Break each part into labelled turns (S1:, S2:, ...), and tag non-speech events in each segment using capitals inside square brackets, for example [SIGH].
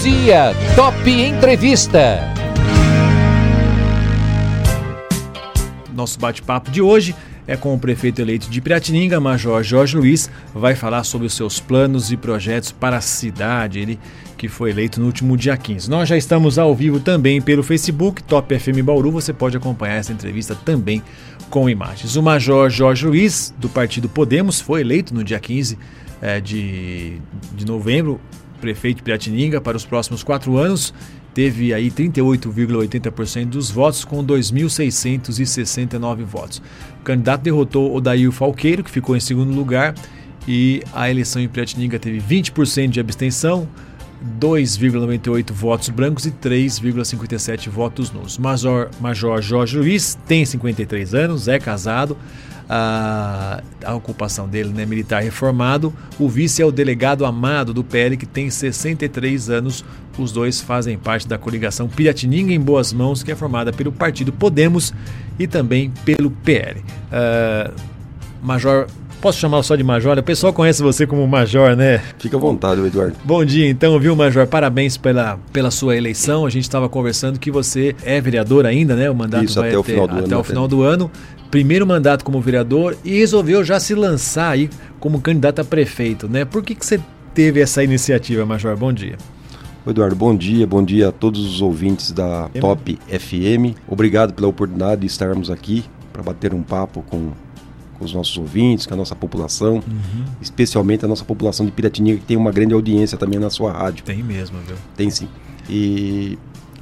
S1: dia, Top Entrevista.
S2: Nosso bate-papo de hoje é com o prefeito eleito de Piratininga, Major Jorge Luiz, vai falar sobre os seus planos e projetos para a cidade, ele que foi eleito no último dia 15. Nós já estamos ao vivo também pelo Facebook, Top FM Bauru, você pode acompanhar essa entrevista também com imagens. O Major Jorge Luiz, do partido Podemos, foi eleito no dia 15 é, de, de novembro, prefeito Piratininga para os próximos quatro anos teve aí 38,80% dos votos com 2.669 votos. O candidato derrotou Odair Falqueiro, que ficou em segundo lugar, e a eleição em Piratininga teve 20% de abstenção, 2,98 votos brancos e 3,57 votos nulos. Major, Major Jorge Luiz tem 53 anos, é casado, a, a ocupação dele né, militar reformado. O vice é o delegado Amado do PL, que tem 63 anos. Os dois fazem parte da coligação Piratininga em Boas Mãos, que é formada pelo Partido Podemos e também pelo PL. Uh, ah, Major Posso chamar só de Major? O pessoal conhece você como Major, né?
S3: Fica à vontade, Eduardo.
S2: Bom dia, então, viu, Major? Parabéns pela, pela sua eleição. A gente estava conversando que você é vereador ainda, né? O mandato
S3: Isso,
S2: vai
S3: até o final do
S2: até
S3: ano.
S2: o final do ano primeiro mandato como vereador e resolveu já se lançar aí como candidato a prefeito, né? Por que, que você teve essa iniciativa, Major? Bom dia.
S3: Eduardo, bom dia, bom dia a todos os ouvintes da Top FM. Obrigado pela oportunidade de estarmos aqui para bater um papo com, com, os nossos ouvintes, com a nossa população, uhum. especialmente a nossa população de Piratininga, que tem uma grande audiência também na sua rádio.
S2: Tem mesmo, viu?
S3: Tem sim. E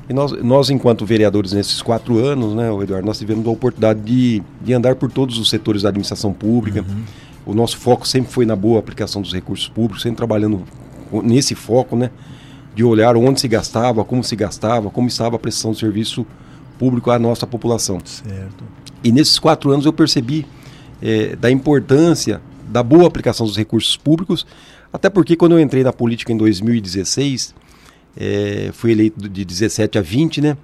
S3: e nós, nós, enquanto vereadores nesses quatro anos, né, Eduardo, nós tivemos a oportunidade de, de andar por todos os setores da administração pública. Uhum. O nosso foco sempre foi na boa aplicação dos recursos públicos, sempre trabalhando nesse foco, né, de olhar onde se gastava, como se gastava, como estava a prestação do serviço público à nossa população.
S2: Certo.
S3: E nesses quatro anos eu percebi é, da importância da boa aplicação dos recursos públicos, até porque quando eu entrei na política em 2016 é, fui eleito de 17 a 20, né?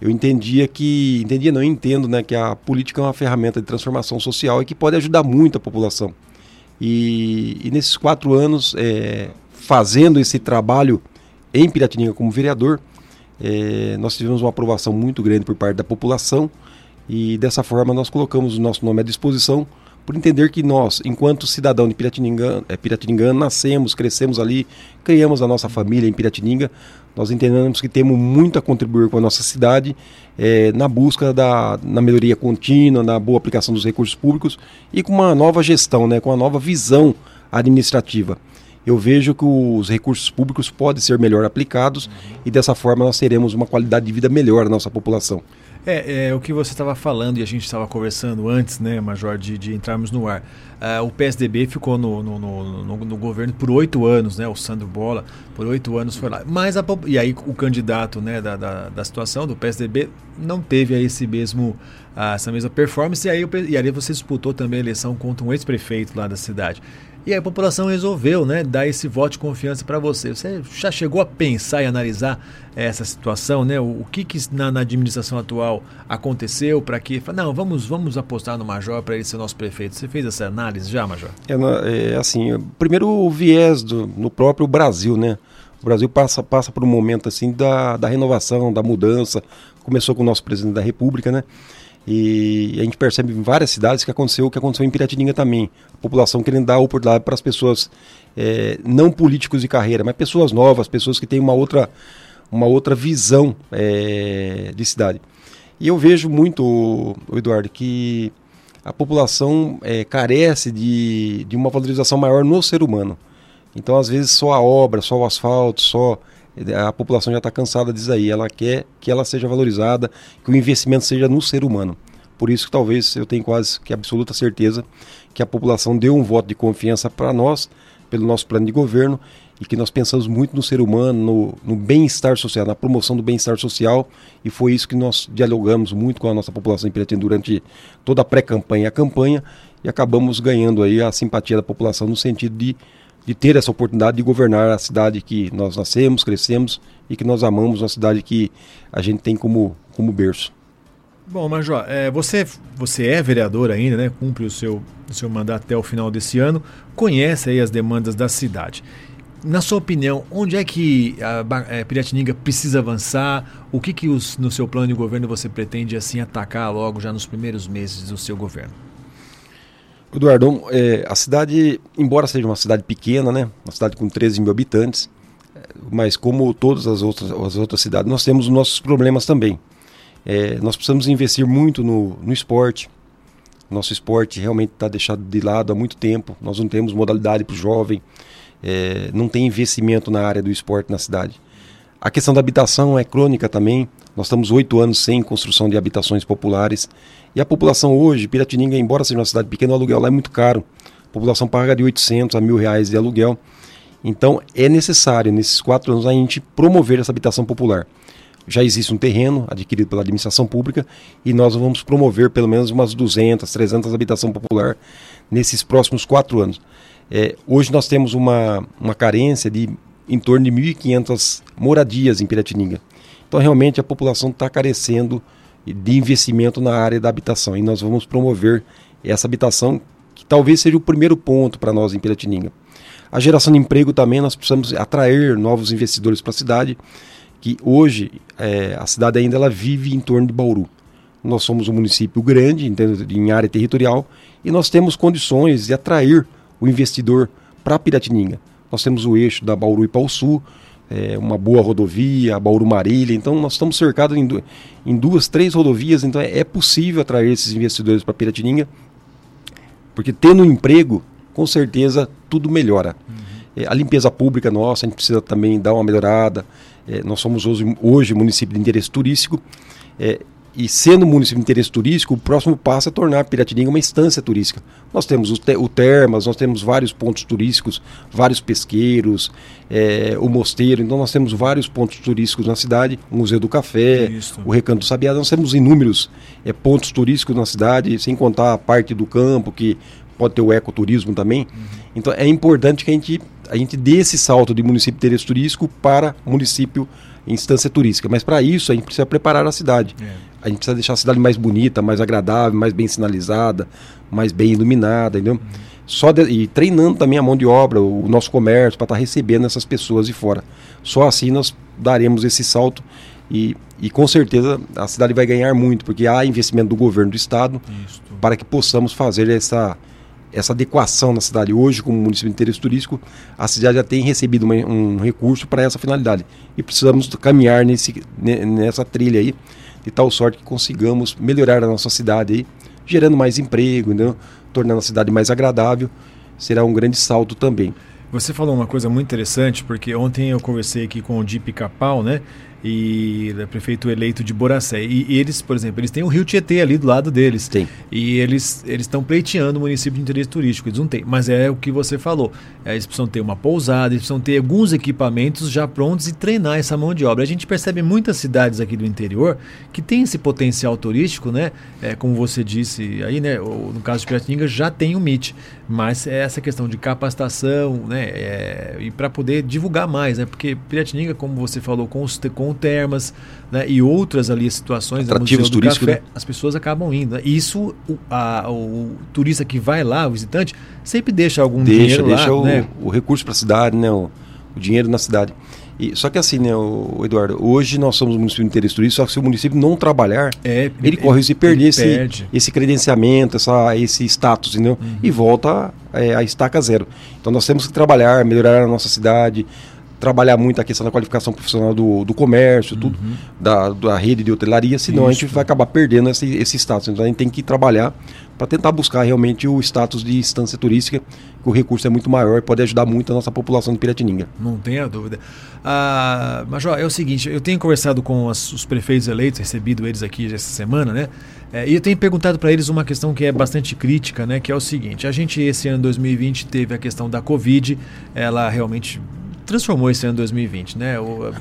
S3: Eu entendia que, entendia não, entendo, né, que a política é uma ferramenta de transformação social e que pode ajudar muito a população. E, e nesses quatro anos, é, fazendo esse trabalho em Piratininga como vereador, é, nós tivemos uma aprovação muito grande por parte da população e dessa forma nós colocamos o nosso nome à disposição por entender que nós, enquanto cidadão de Piratininga, é, Piratininga nascemos, crescemos ali, criamos a nossa família em Piratininga, nós entendemos que temos muito a contribuir com a nossa cidade é, na busca da na melhoria contínua, na boa aplicação dos recursos públicos e com uma nova gestão, né, com uma nova visão administrativa. Eu vejo que os recursos públicos podem ser melhor aplicados e dessa forma nós teremos uma qualidade de vida melhor na nossa população.
S2: É, é o que você estava falando e a gente estava conversando antes, né, Major, de, de entrarmos no ar. Uh, o PSDB ficou no, no, no, no, no governo por oito anos, né? O Sandro Bola, por oito anos foi lá. Mas a, e aí o candidato né, da, da, da situação do PSDB não teve aí esse mesmo, uh, essa mesma performance. E aí, e aí você disputou também a eleição contra um ex-prefeito lá da cidade. E aí a população resolveu né, dar esse voto de confiança para você. Você já chegou a pensar e analisar essa situação, né? O, o que, que na, na, administração atual aconteceu para que. Não, vamos, vamos apostar no Major para ele ser nosso prefeito. Você fez essa análise já, Major?
S3: É, é assim, primeiro o viés do, no próprio Brasil, né? O Brasil passa, passa por um momento assim da, da renovação, da mudança. Começou com o nosso presidente da República, né? E a gente percebe em várias cidades que aconteceu o que aconteceu em Piratininga também. A população querendo dar oportunidade para as pessoas, é, não políticos de carreira, mas pessoas novas, pessoas que têm uma outra, uma outra visão é, de cidade. E eu vejo muito, Eduardo, que a população é, carece de, de uma valorização maior no ser humano. Então, às vezes, só a obra, só o asfalto, só a população já está cansada disso aí. Ela quer que ela seja valorizada, que o investimento seja no ser humano. Por isso que talvez eu tenho quase que absoluta certeza que a população deu um voto de confiança para nós, pelo nosso plano de governo, e que nós pensamos muito no ser humano, no, no bem-estar social, na promoção do bem-estar social, e foi isso que nós dialogamos muito com a nossa população em Piratini durante toda a pré-campanha e a campanha, e acabamos ganhando aí a simpatia da população no sentido de de ter essa oportunidade de governar a cidade que nós nascemos, crescemos e que nós amamos, uma cidade que a gente tem como, como berço.
S2: Bom, Major, é, você, você é vereador ainda, né? Cumpre o seu, o seu mandato até o final desse ano, conhece aí as demandas da cidade. na sua opinião, onde é que a é, Piratininga precisa avançar? O que, que os, no seu plano de governo você pretende assim atacar logo já nos primeiros meses do seu governo?
S3: Eduardo, é, a cidade, embora seja uma cidade pequena, né, uma cidade com 13 mil habitantes, mas como todas as outras, as outras cidades, nós temos nossos problemas também. É, nós precisamos investir muito no, no esporte. Nosso esporte realmente está deixado de lado há muito tempo. Nós não temos modalidade para o jovem, é, não tem investimento na área do esporte na cidade. A questão da habitação é crônica também. Nós estamos oito anos sem construção de habitações populares. E a população hoje, Piratininga, embora seja uma cidade pequena, o aluguel lá é muito caro. A população paga de 800 a mil reais de aluguel. Então é necessário, nesses quatro anos, a gente promover essa habitação popular. Já existe um terreno adquirido pela administração pública e nós vamos promover pelo menos umas 200, 300 habitação popular nesses próximos quatro anos. É, hoje nós temos uma, uma carência de em torno de 1.500 moradias em Piratininga. Então realmente a população está carecendo de investimento na área da habitação e nós vamos promover essa habitação que talvez seja o primeiro ponto para nós em Piratininga. A geração de emprego também nós precisamos atrair novos investidores para a cidade, que hoje é, a cidade ainda ela vive em torno de Bauru. Nós somos um município grande em área territorial e nós temos condições de atrair o investidor para Piratininga. Nós temos o eixo da Bauru e Pau Sul, é, uma boa rodovia, Bauru Marília, então nós estamos cercados em, em duas, três rodovias, então é, é possível atrair esses investidores para Piratininga, porque tendo um emprego, com certeza tudo melhora. Uhum. É, a limpeza pública nossa, a gente precisa também dar uma melhorada. É, nós somos hoje, hoje município de interesse turístico. E sendo um município de interesse turístico, o próximo passo é tornar Piratininga uma instância turística. Nós temos o, te o Termas, nós temos vários pontos turísticos, vários pesqueiros, é, o Mosteiro, então nós temos vários pontos turísticos na cidade, o Museu do Café, Isso. o Recanto do Sabiá, nós temos inúmeros é, pontos turísticos na cidade, sem contar a parte do campo, que pode ter o ecoturismo também. Uhum. Então é importante que a gente, a gente dê esse salto de município de interesse turístico para município instância turística. Mas para isso a gente precisa preparar a cidade. É. A gente precisa deixar a cidade mais bonita, mais agradável, mais bem sinalizada, mais bem iluminada, entendeu? Só de, e treinando também a mão de obra, o, o nosso comércio, para estar tá recebendo essas pessoas de fora. Só assim nós daremos esse salto e, e com certeza a cidade vai ganhar muito, porque há investimento do governo do estado Isso. para que possamos fazer essa, essa adequação na cidade. Hoje, como município de interesse turístico, a cidade já tem recebido uma, um recurso para essa finalidade. E precisamos caminhar nesse, nessa trilha aí de tal sorte que consigamos melhorar a nossa cidade aí, gerando mais emprego, né? tornando a cidade mais agradável, será um grande salto também.
S2: Você falou uma coisa muito interessante, porque ontem eu conversei aqui com o Di Pica-Pau, né? E é prefeito eleito de Boracé. E, e, eles, por exemplo, eles têm o Rio Tietê ali do lado deles.
S3: Tem.
S2: E eles eles estão pleiteando o município de interesse turístico. Eles não têm. Mas é o que você falou. É, eles precisam ter uma pousada, eles precisam ter alguns equipamentos já prontos e treinar essa mão de obra. A gente percebe muitas cidades aqui do interior que têm esse potencial turístico, né? É, como você disse aí, né? no caso de Piratininga já tem o MIT. Mas é essa questão de capacitação, né? É, e para poder divulgar mais, né? Porque Piratininga, como você falou, com, os, com Termas né? e outras ali situações,
S3: atrativos turísticos, né?
S2: as pessoas acabam indo. Né? E isso, o, a, o, turista que vai lá, o visitante, sempre deixa algum
S3: deixa,
S2: dinheiro
S3: deixa
S2: lá,
S3: o,
S2: né?
S3: o recurso para a cidade, né? O, o dinheiro na cidade. E, só que assim, né, o, Eduardo, hoje nós somos um município de interesse turístico, só que se o município não trabalhar,
S2: é,
S3: ele corre de perder esse, perde. esse credenciamento, essa, esse status, entendeu? Uhum. E volta é, a estaca zero. Então nós temos que trabalhar, melhorar a nossa cidade, trabalhar muito a questão da qualificação profissional do, do comércio, uhum. tudo, da, da rede de hotelaria, senão Isso. a gente vai acabar perdendo esse, esse status. Então a gente tem que trabalhar para tentar buscar realmente o status de instância turística, que o recurso é muito maior e pode ajudar muito a nossa população de Piratininga.
S2: Não tenha dúvida. Ah, Major, é o seguinte, eu tenho conversado com as, os prefeitos eleitos, recebido eles aqui essa semana, né? É, e eu tenho perguntado para eles uma questão que é bastante crítica, né? Que é o seguinte, a gente esse ano 2020 teve a questão da Covid, ela realmente transformou esse ano 2020, né?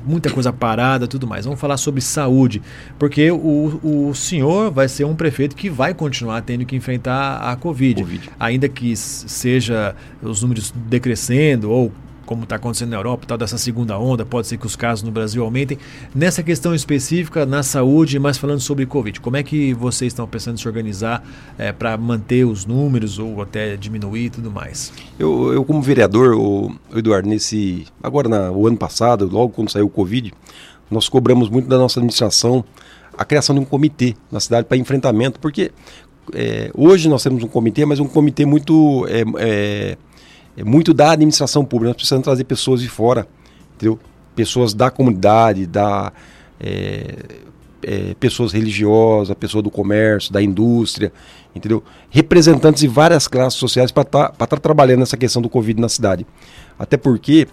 S2: muita coisa parada, tudo mais. Vamos falar sobre saúde, porque o, o senhor vai ser um prefeito que vai continuar tendo que enfrentar a COVID,
S3: COVID.
S2: ainda que seja os números decrescendo ou como está acontecendo na Europa, tal dessa segunda onda, pode ser que os casos no Brasil aumentem. Nessa questão específica, na saúde, mas falando sobre Covid, como é que vocês estão pensando em se organizar é, para manter os números ou até diminuir e tudo mais?
S3: Eu, eu como vereador, o, Eduardo, nesse agora no ano passado, logo quando saiu o Covid, nós cobramos muito da nossa administração a criação de um comitê na cidade para enfrentamento, porque é, hoje nós temos um comitê, mas um comitê muito é, é, muito da administração pública. Nós precisamos trazer pessoas de fora, entendeu? Pessoas da comunidade, da é, é, pessoas religiosas, pessoas do comércio, da indústria, entendeu? Representantes de várias classes sociais para estar tá, tá trabalhando nessa questão do Covid na cidade. Até porque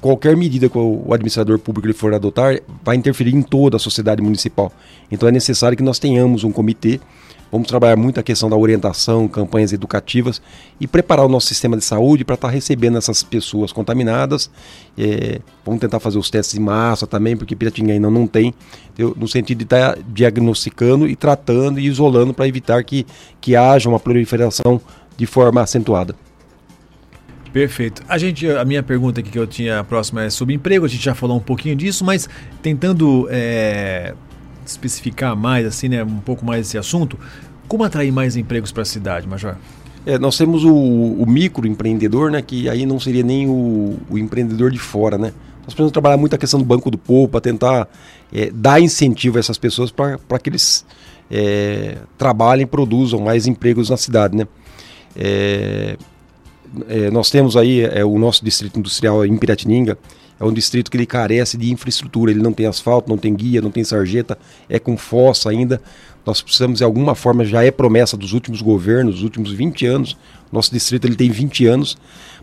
S3: qualquer medida que o administrador público for adotar vai interferir em toda a sociedade municipal. Então é necessário que nós tenhamos um comitê Vamos trabalhar muito a questão da orientação, campanhas educativas e preparar o nosso sistema de saúde para estar tá recebendo essas pessoas contaminadas. É, vamos tentar fazer os testes de massa também, porque Piratininga ainda não tem, no sentido de estar tá diagnosticando e tratando e isolando para evitar que, que haja uma proliferação de forma acentuada.
S2: Perfeito. A gente, a minha pergunta aqui que eu tinha próxima é sobre emprego. A gente já falou um pouquinho disso, mas tentando é, especificar mais, assim, né, um pouco mais esse assunto, como atrair mais empregos para a cidade, Major?
S3: É, nós temos o, o microempreendedor, né, que aí não seria nem o, o, empreendedor de fora, né? Nós precisamos trabalhar muito a questão do Banco do Povo para tentar é, dar incentivo a essas pessoas para que eles é, trabalhem, produzam mais empregos na cidade, né? É, é, nós temos aí é, o nosso distrito industrial em Piratininga, é um distrito que ele carece de infraestrutura, ele não tem asfalto, não tem guia, não tem sarjeta, é com fossa ainda. Nós precisamos de alguma forma, já é promessa dos últimos governos, dos últimos 20 anos. Nosso distrito ele tem 20 anos,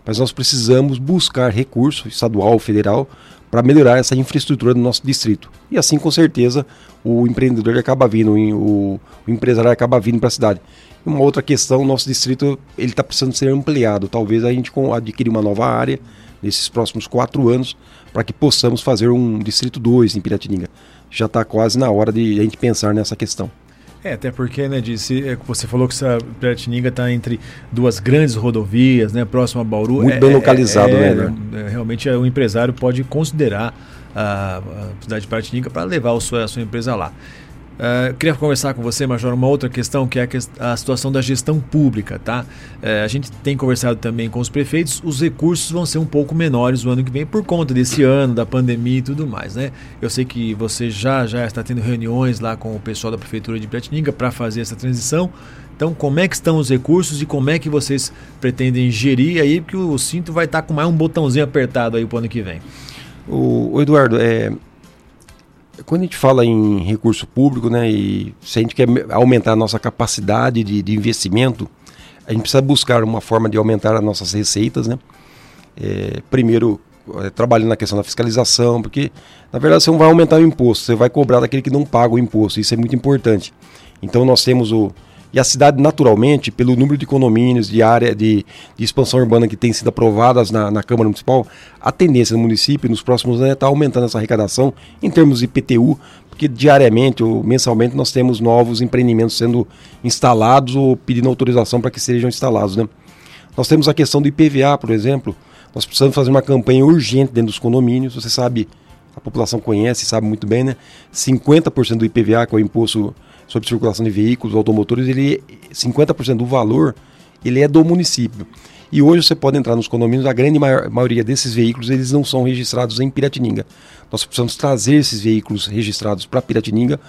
S3: mas nós precisamos buscar recurso estadual, federal, para melhorar essa infraestrutura do nosso distrito. E assim, com certeza, o empreendedor acaba vindo, o, o empresário acaba vindo para a cidade. Uma outra questão, nosso distrito ele está precisando ser ampliado. Talvez a gente adquirir uma nova área nesses próximos quatro anos para que possamos fazer um Distrito 2 em Piratininga. Já está quase na hora de a gente pensar nessa questão.
S2: É, até porque, né, disse, é, você falou que essa Piratininga está entre duas grandes rodovias, né, próximo a Bauru.
S3: Muito
S2: é,
S3: bem localizado,
S2: é,
S3: né?
S2: É, realmente o empresário pode considerar a, a cidade de Piratininga para levar a sua, a sua empresa lá. Uh, queria conversar com você, Major, uma outra questão que é a, a situação da gestão pública, tá? Uh, a gente tem conversado também com os prefeitos, os recursos vão ser um pouco menores o ano que vem por conta desse ano, da pandemia e tudo mais, né? Eu sei que você já, já está tendo reuniões lá com o pessoal da Prefeitura de Piratininga para fazer essa transição. Então, como é que estão os recursos e como é que vocês pretendem gerir aí, porque o cinto vai estar tá com mais um botãozinho apertado aí para o ano que vem?
S3: O, o Eduardo, é, quando a gente fala em recurso público, né, e se a gente quer aumentar a nossa capacidade de, de investimento, a gente precisa buscar uma forma de aumentar as nossas receitas, né? É, primeiro, é, trabalhando na questão da fiscalização, porque na verdade você não vai aumentar o imposto, você vai cobrar daquele que não paga o imposto, isso é muito importante. Então nós temos o, e a cidade, naturalmente, pelo número de condomínios, de área de, de expansão urbana que tem sido aprovadas na, na, Câmara Municipal, a tendência do município nos próximos anos é estar tá aumentando essa arrecadação em termos de IPTU, porque diariamente ou mensalmente nós temos novos empreendimentos sendo instalados ou pedindo autorização para que sejam instalados. Né? Nós temos a questão do IPVA, por exemplo. Nós precisamos fazer uma campanha urgente dentro dos condomínios. Você sabe, a população conhece, sabe muito bem, né? 50% do IPVA, que é o imposto sobre circulação de veículos, automotores, ele 50% do valor ele é do município. E hoje você pode entrar nos condomínios, a grande maior, maioria desses veículos eles não são registrados em Piratininga. Nós precisamos trazer esses veículos registrados para Piratininga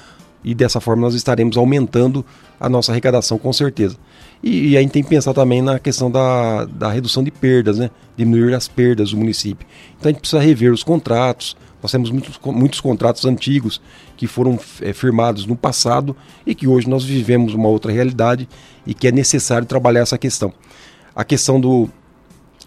S3: e dessa forma nós estaremos aumentando a nossa arrecadação com certeza. E, e, a gente tem que pensar também na questão da, da redução de perdas, né? diminuir as perdas do município. Então a gente precisa rever os contratos, nós temos muitos, muitos contratos antigos que foram é, firmados no passado e que hoje nós vivemos uma outra realidade e que é necessário trabalhar essa questão. A questão do,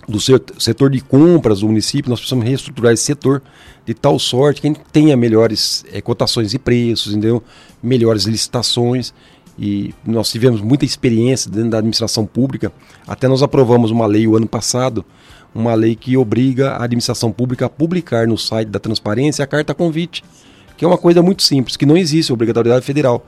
S3: do setor de compras do município, nós precisamos reestruturar esse setor de tal sorte que a gente tenha melhores é, cotações e preços, entendeu? melhores licitações. E nós tivemos muita experiência dentro da administração pública. Até nós aprovamos uma lei o ano passado uma lei que obriga a administração pública a publicar no site da transparência a carta convite, que é uma coisa muito simples, que não existe obrigatoriedade federal.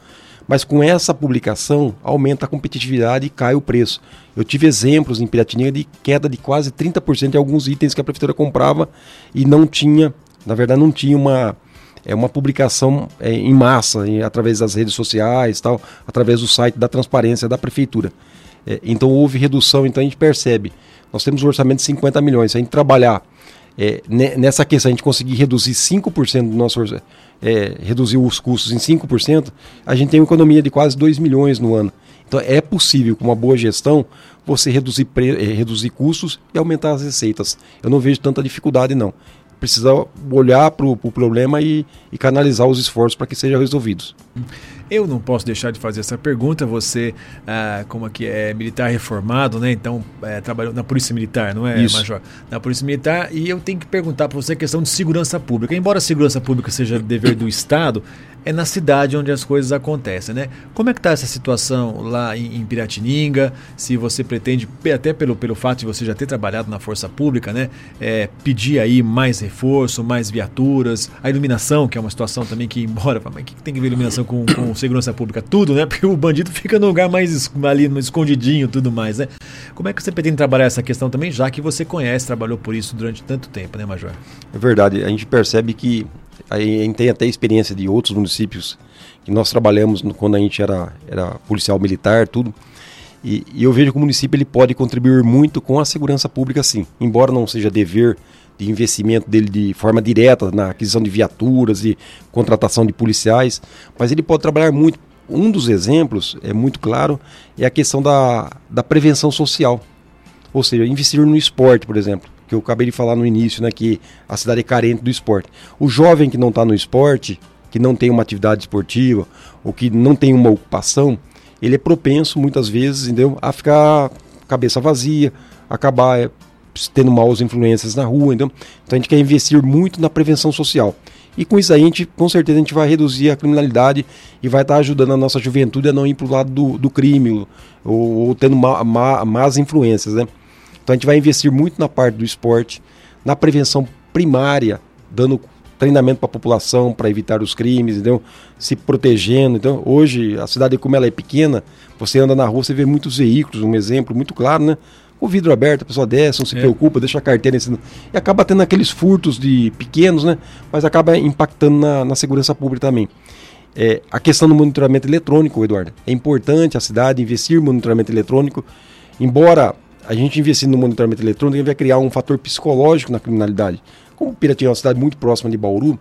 S3: Mas com essa publicação, aumenta a competitividade e cai o preço. Eu tive exemplos em Piratininga de queda de quase 30% em alguns itens que a prefeitura comprava e não tinha, na verdade, não tinha uma, é uma publicação é, em massa, em, através das redes sociais, tal, através do site da transparência da prefeitura. É, então houve redução, então a gente percebe. Nós temos um orçamento de 50 milhões. Se a gente trabalhar é, nessa questão, a gente conseguir reduzir 5% do nosso é, reduzir os custos em 5%, a gente tem uma economia de quase 2 milhões no ano. Então é possível, com uma boa gestão, você reduzir, é, reduzir custos e aumentar as receitas. Eu não vejo tanta dificuldade, não. Precisa olhar para o pro problema e, e canalizar os esforços para que sejam resolvidos.
S2: Eu não posso deixar de fazer essa pergunta. Você, ah, como aqui é militar reformado, né? Então, é, trabalhou na Polícia Militar, não é,
S3: Isso.
S2: Major? Na Polícia Militar. E eu tenho que perguntar para você a questão de segurança pública. Embora a segurança pública seja dever do Estado, é na cidade onde as coisas acontecem, né? Como é que está essa situação lá em, em, Piratininga? Se você pretende, até pelo, pelo fato de você já ter trabalhado na Força Pública, né? É, pedir aí mais reforço, mais viaturas, a iluminação, que é uma situação também que, embora, mas o que tem que ver iluminação com, com [COUGHS] segurança pública? Tudo, né? Porque o bandido fica no lugar mais ali, no escondidinho tudo mais, né? Como é que você pretende trabalhar essa questão também, já que você conhece, trabalhou por isso durante tanto tempo, né, Major?
S3: É verdade, a gente percebe que a gente tem até experiência de outros municípios que nós trabalhamos quando a gente era, era policial militar, tudo. E, e, eu vejo que o município ele pode contribuir muito com a segurança pública, sim. Embora não seja dever de investimento dele de forma direta na aquisição de viaturas e contratação de policiais, mas ele pode trabalhar muito. Um dos exemplos, é muito claro, é a questão da, da prevenção social. Ou seja, investir no esporte, por exemplo que eu acabei de falar no início, né, que a cidade é carente do esporte. O jovem que não está no esporte, que não tem uma atividade esportiva, ou que não tem uma ocupação, ele é propenso muitas vezes, entendeu, a ficar cabeça vazia, acabar é, tendo maus influências na rua, entendeu? Então a gente quer investir muito na prevenção social. E com isso a gente, com certeza, a gente vai reduzir a criminalidade e vai estar tá ajudando a nossa juventude a não ir para o lado do, do crime ou, ou tendo má, más influências, né? Então a gente vai investir muito na parte do esporte, na prevenção primária, dando treinamento para a população para evitar os crimes, entendeu? se protegendo. Então, hoje, a cidade, como ela é pequena, você anda na rua, você vê muitos veículos, um exemplo muito claro, né? O vidro aberto, a pessoa desce, não se é. preocupa, deixa a carteira ensinando. E acaba tendo aqueles furtos de pequenos, né? Mas acaba impactando na, na segurança pública também. É, a questão do monitoramento eletrônico, Eduardo. É importante a cidade investir em monitoramento eletrônico, embora a gente investindo no monitoramento eletrônico vai criar um fator psicológico na criminalidade. Como Piratininga é uma cidade muito próxima de Bauru,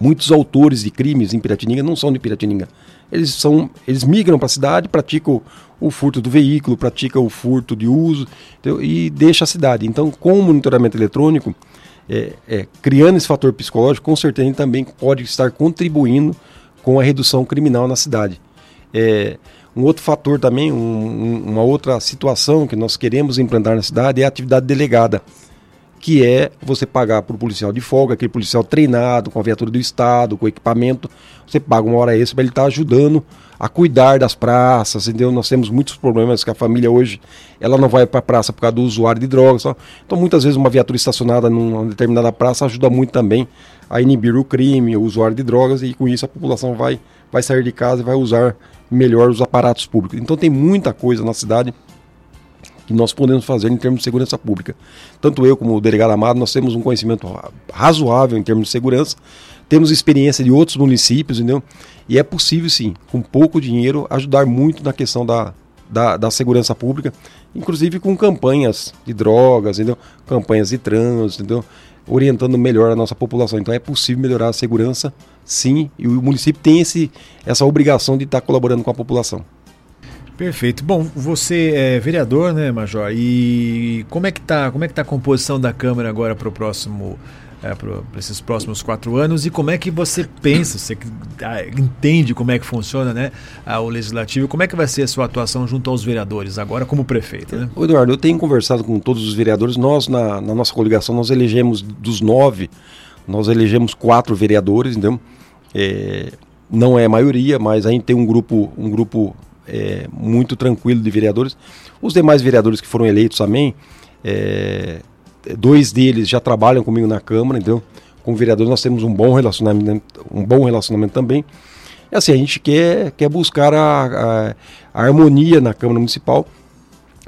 S3: muitos autores de crimes em Piratininga não são de Piratininga. Eles são, eles migram para a cidade, praticam o furto do veículo, praticam o furto de uso entendeu? e deixa a cidade. Então, com o monitoramento eletrônico, é, é, criando esse fator psicológico, com certeza também pode estar contribuindo com a redução criminal na cidade. É, um outro fator também, um, uma outra situação que nós queremos implantar na cidade é a atividade delegada, que é você pagar para o policial de folga, aquele policial treinado, com a viatura do Estado, com equipamento, você paga uma hora extra para ele estar tá ajudando a cuidar das praças, entendeu? Nós temos muitos problemas que a família hoje, ela não vai para a praça por causa do usuário de drogas. Só. Então, muitas vezes, uma viatura estacionada numa determinada praça ajuda muito também a inibir o crime, o usuário de drogas, e com isso a população vai, vai sair de casa e vai usar melhor os aparatos públicos. Então tem muita coisa na cidade que nós podemos fazer em termos de segurança pública. Tanto eu como o delegado Amado, nós temos um conhecimento razoável em termos de segurança, temos experiência de outros municípios, entendeu? E é possível sim, com pouco dinheiro, ajudar muito na questão da, da, da segurança pública, inclusive com campanhas de drogas, entendeu? campanhas de trânsito, entendeu? Orientando melhor a nossa população. Então é possível melhorar a segurança, sim, e o município tem esse, essa obrigação de estar colaborando com a população.
S2: Perfeito. Bom, você é vereador, né, Major? E como é que tá, como é que tá a composição da Câmara agora para o próximo é, para esses próximos quatro anos e como é que você pensa, você ah, entende como é que funciona né, o legislativo, como é que vai ser a sua atuação junto aos vereadores, agora como prefeito? Né?
S3: Eduardo, eu tenho conversado com todos os vereadores, nós na, na nossa coligação, nós elegemos dos nove, nós elegemos quatro vereadores, então é, não é a maioria, mas a gente tem um grupo, um grupo é, muito tranquilo de vereadores. Os demais vereadores que foram eleitos também, é, dois deles já trabalham comigo na Câmara, então, com vereadores nós temos um bom relacionamento, um bom relacionamento também. É assim, a gente quer, quer buscar a, a, a harmonia na Câmara Municipal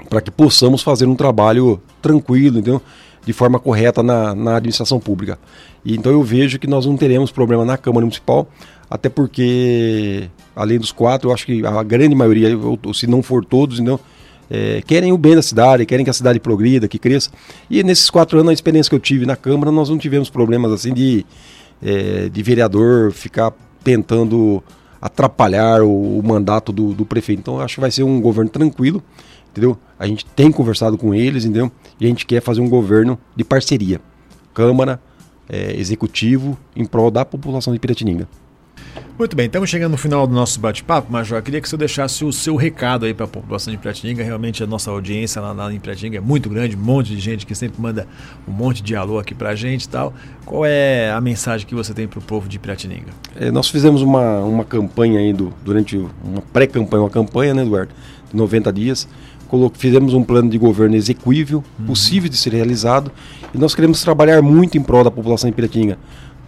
S3: para que possamos fazer um trabalho tranquilo, entendeu? de forma correta na, na administração pública. E, então eu vejo que nós não teremos problema na Câmara Municipal, até porque, além dos quatro, eu acho que a grande maioria, se não for todos, então, é, querem o bem da cidade, querem que a cidade progrida, que cresça. E nesses quatro anos, a experiência que eu tive na Câmara, nós não tivemos problemas assim de, é, de vereador ficar tentando atrapalhar o, o mandato do, do prefeito. Então, acho que vai ser um governo tranquilo entendeu? A gente tem conversado com eles, entendeu? E a gente quer fazer um governo de parceria, Câmara, é, Executivo, em prol da população de Piratininga.
S2: Muito bem, estamos chegando no final do nosso bate-papo, Major. Queria que você deixasse o seu recado aí para a população de Piratininga. Realmente a nossa audiência lá, lá em Piratininga é muito grande, um monte de gente que sempre manda um monte de alô aqui para a gente e tal. Qual é a mensagem que você tem para o povo de Piratininga?
S3: É, nós fizemos uma, uma campanha aí do, durante uma pré-campanha, uma campanha, né, Eduardo, de 90 dias fizemos um plano de governo execuível, uhum. possível de ser realizado, e nós queremos trabalhar muito em prol da população de Piratininga.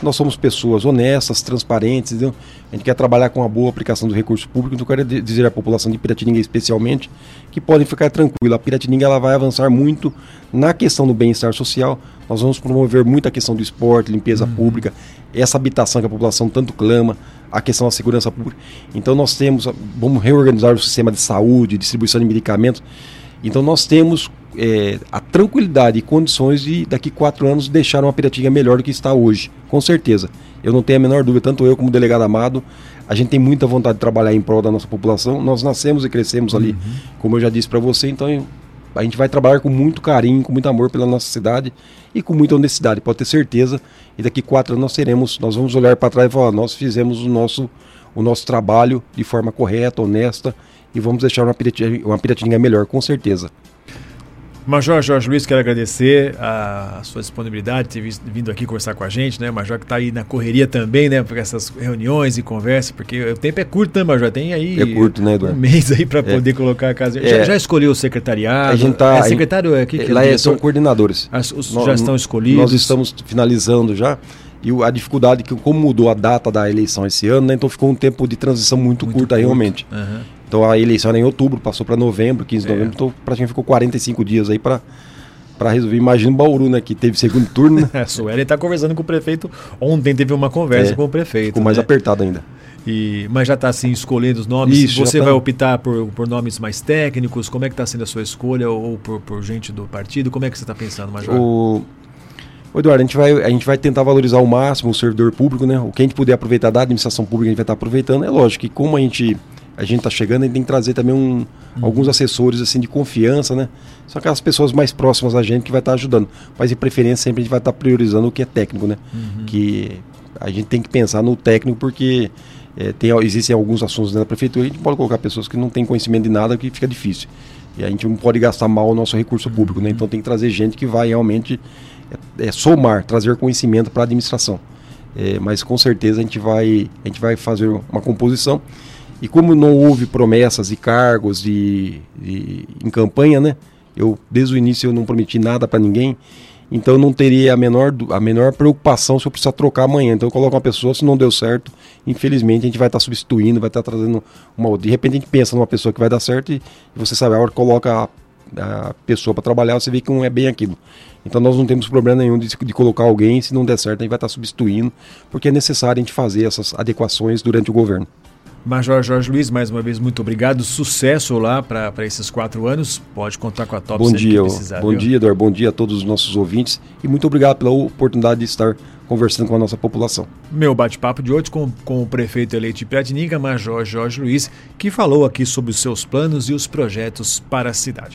S3: Nós somos pessoas honestas, transparentes, entendeu? a gente quer trabalhar com a boa aplicação do recurso público, então eu quero dizer à população de Piratininga especialmente que podem ficar tranquila. A Piratininga ela vai avançar muito na questão do bem-estar social, nós vamos promover muito a questão do esporte, limpeza uhum. pública, essa habitação que a população tanto clama, a questão da segurança pública. Então nós temos, vamos reorganizar o sistema de saúde, distribuição de medicamentos. Então nós temos é, a tranquilidade e condições de daqui quatro anos deixar uma Piratinga melhor do que está hoje, com certeza. Eu não tenho a menor dúvida, tanto eu como o delegado Amado, a gente tem muita vontade de trabalhar em prol da nossa população. Nós nascemos e crescemos ali, uhum. como eu já disse para você, então a gente vai trabalhar com muito carinho, com muito amor pela nossa cidade e com muita honestidade, pode ter certeza. E daqui quatro anos nós teremos, nós vamos olhar para trás e falar, nós fizemos o nosso, o nosso trabalho de forma correta, honesta e vamos deixar uma Piratininga, uma Piratininga melhor, com certeza.
S2: Major Jorge Luiz, quero agradecer a, sua disponibilidade, ter vindo aqui conversar com a gente, né? Major que está aí na correria também, né? Por essas reuniões e conversas, porque o tempo é curto, né, Major? Tem aí
S3: é curto, né, Eduardo?
S2: um mês aí para é. poder colocar a casa. É. Já, já, escolheu o secretariado? A gente tá, é secretário é aqui?
S3: Que lá é, são coordenadores.
S2: As, os, nós, já estão escolhidos?
S3: Nós estamos finalizando já. E a dificuldade que como mudou a data da eleição esse ano, né, então ficou um tempo de transição muito, muito curto, curto. realmente. Uhum. Então a eleição era em outubro, passou para novembro, 15 de é. novembro, então praticamente ficou 45 dias aí para para resolver. Imagina o Bauru, né? Que teve segundo turno. Né? [LAUGHS]
S2: a Sueli está conversando com o prefeito. Ontem teve uma conversa é, com o prefeito.
S3: Ficou mais né? apertado ainda.
S2: E, mas já está assim escolhendo os nomes. Isso, Você tá... vai optar por, por nomes mais técnicos? Como é que está sendo a sua escolha? Ou por, por gente do partido? Como é que você está pensando, Major?
S3: O... Eduardo, a gente, vai, a gente vai tentar valorizar ao máximo o servidor público, né? O que a gente puder aproveitar da administração pública, a gente vai estar tá aproveitando. É lógico que como a gente a gente está chegando, a gente tem que trazer também um, uhum. alguns assessores assim de confiança, né? São aquelas pessoas mais próximas a gente que vai estar tá ajudando. Mas em preferência sempre a gente vai estar tá priorizando o que é técnico, né? Uhum. Que a gente tem que pensar no técnico porque é, tem, existem alguns assuntos dentro da prefeitura e a gente pode colocar pessoas que não têm conhecimento de nada que fica difícil. E a gente não pode gastar mal o nosso recurso público, né? Então tem que trazer gente que vai realmente é, é somar, trazer conhecimento para a administração. É, mas com certeza a gente vai, a gente vai fazer uma composição e como não houve promessas e cargos de, de, em campanha, né? Eu desde o início eu não prometi nada para ninguém, então eu não teria a menor, a menor preocupação se eu precisar trocar amanhã. Então eu coloco uma pessoa, se não deu certo, infelizmente a gente vai estar tá substituindo, vai estar tá trazendo uma. De repente a gente pensa numa pessoa que vai dar certo e, você sabe, a hora que coloca a, a pessoa para trabalhar, você vê que não é bem aquilo. Então nós não temos problema nenhum de, de colocar alguém, se não der certo, a gente vai estar tá substituindo, porque é necessário a gente fazer essas adequações durante o governo.
S2: Major Jorge Luiz, mais uma vez, muito obrigado. Sucesso lá para esses quatro anos. Pode contar com a Top
S3: Bom dia, precisar, bom viu? dia, Eduardo. Bom dia a todos os nossos ouvintes e muito obrigado pela oportunidade de estar conversando com a nossa população.
S2: Meu bate-papo de hoje com, com o prefeito eleito de Piratininga, Major Jorge Luiz, que falou aqui sobre os seus planos e os projetos para a cidade.